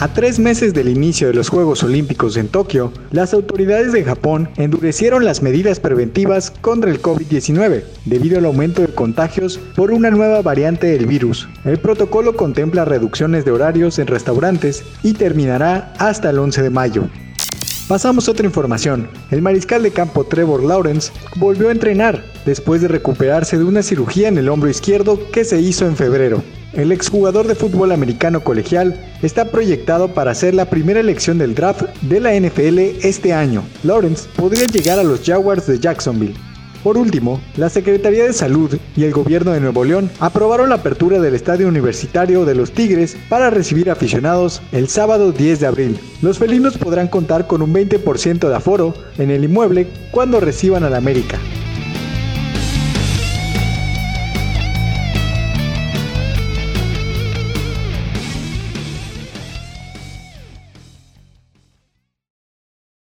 A tres meses del inicio de los Juegos Olímpicos en Tokio, las autoridades de Japón endurecieron las medidas preventivas contra el COVID-19 debido al aumento de contagios por una nueva variante del virus. El protocolo contempla reducciones de horarios en restaurantes y terminará hasta el 11 de mayo. Pasamos a otra información. El mariscal de campo Trevor Lawrence volvió a entrenar después de recuperarse de una cirugía en el hombro izquierdo que se hizo en febrero. El exjugador de fútbol americano colegial está proyectado para ser la primera elección del draft de la NFL este año. Lawrence podría llegar a los Jaguars de Jacksonville. Por último, la Secretaría de Salud y el Gobierno de Nuevo León aprobaron la apertura del Estadio Universitario de los Tigres para recibir aficionados el sábado 10 de abril. Los felinos podrán contar con un 20% de aforo en el inmueble cuando reciban al América.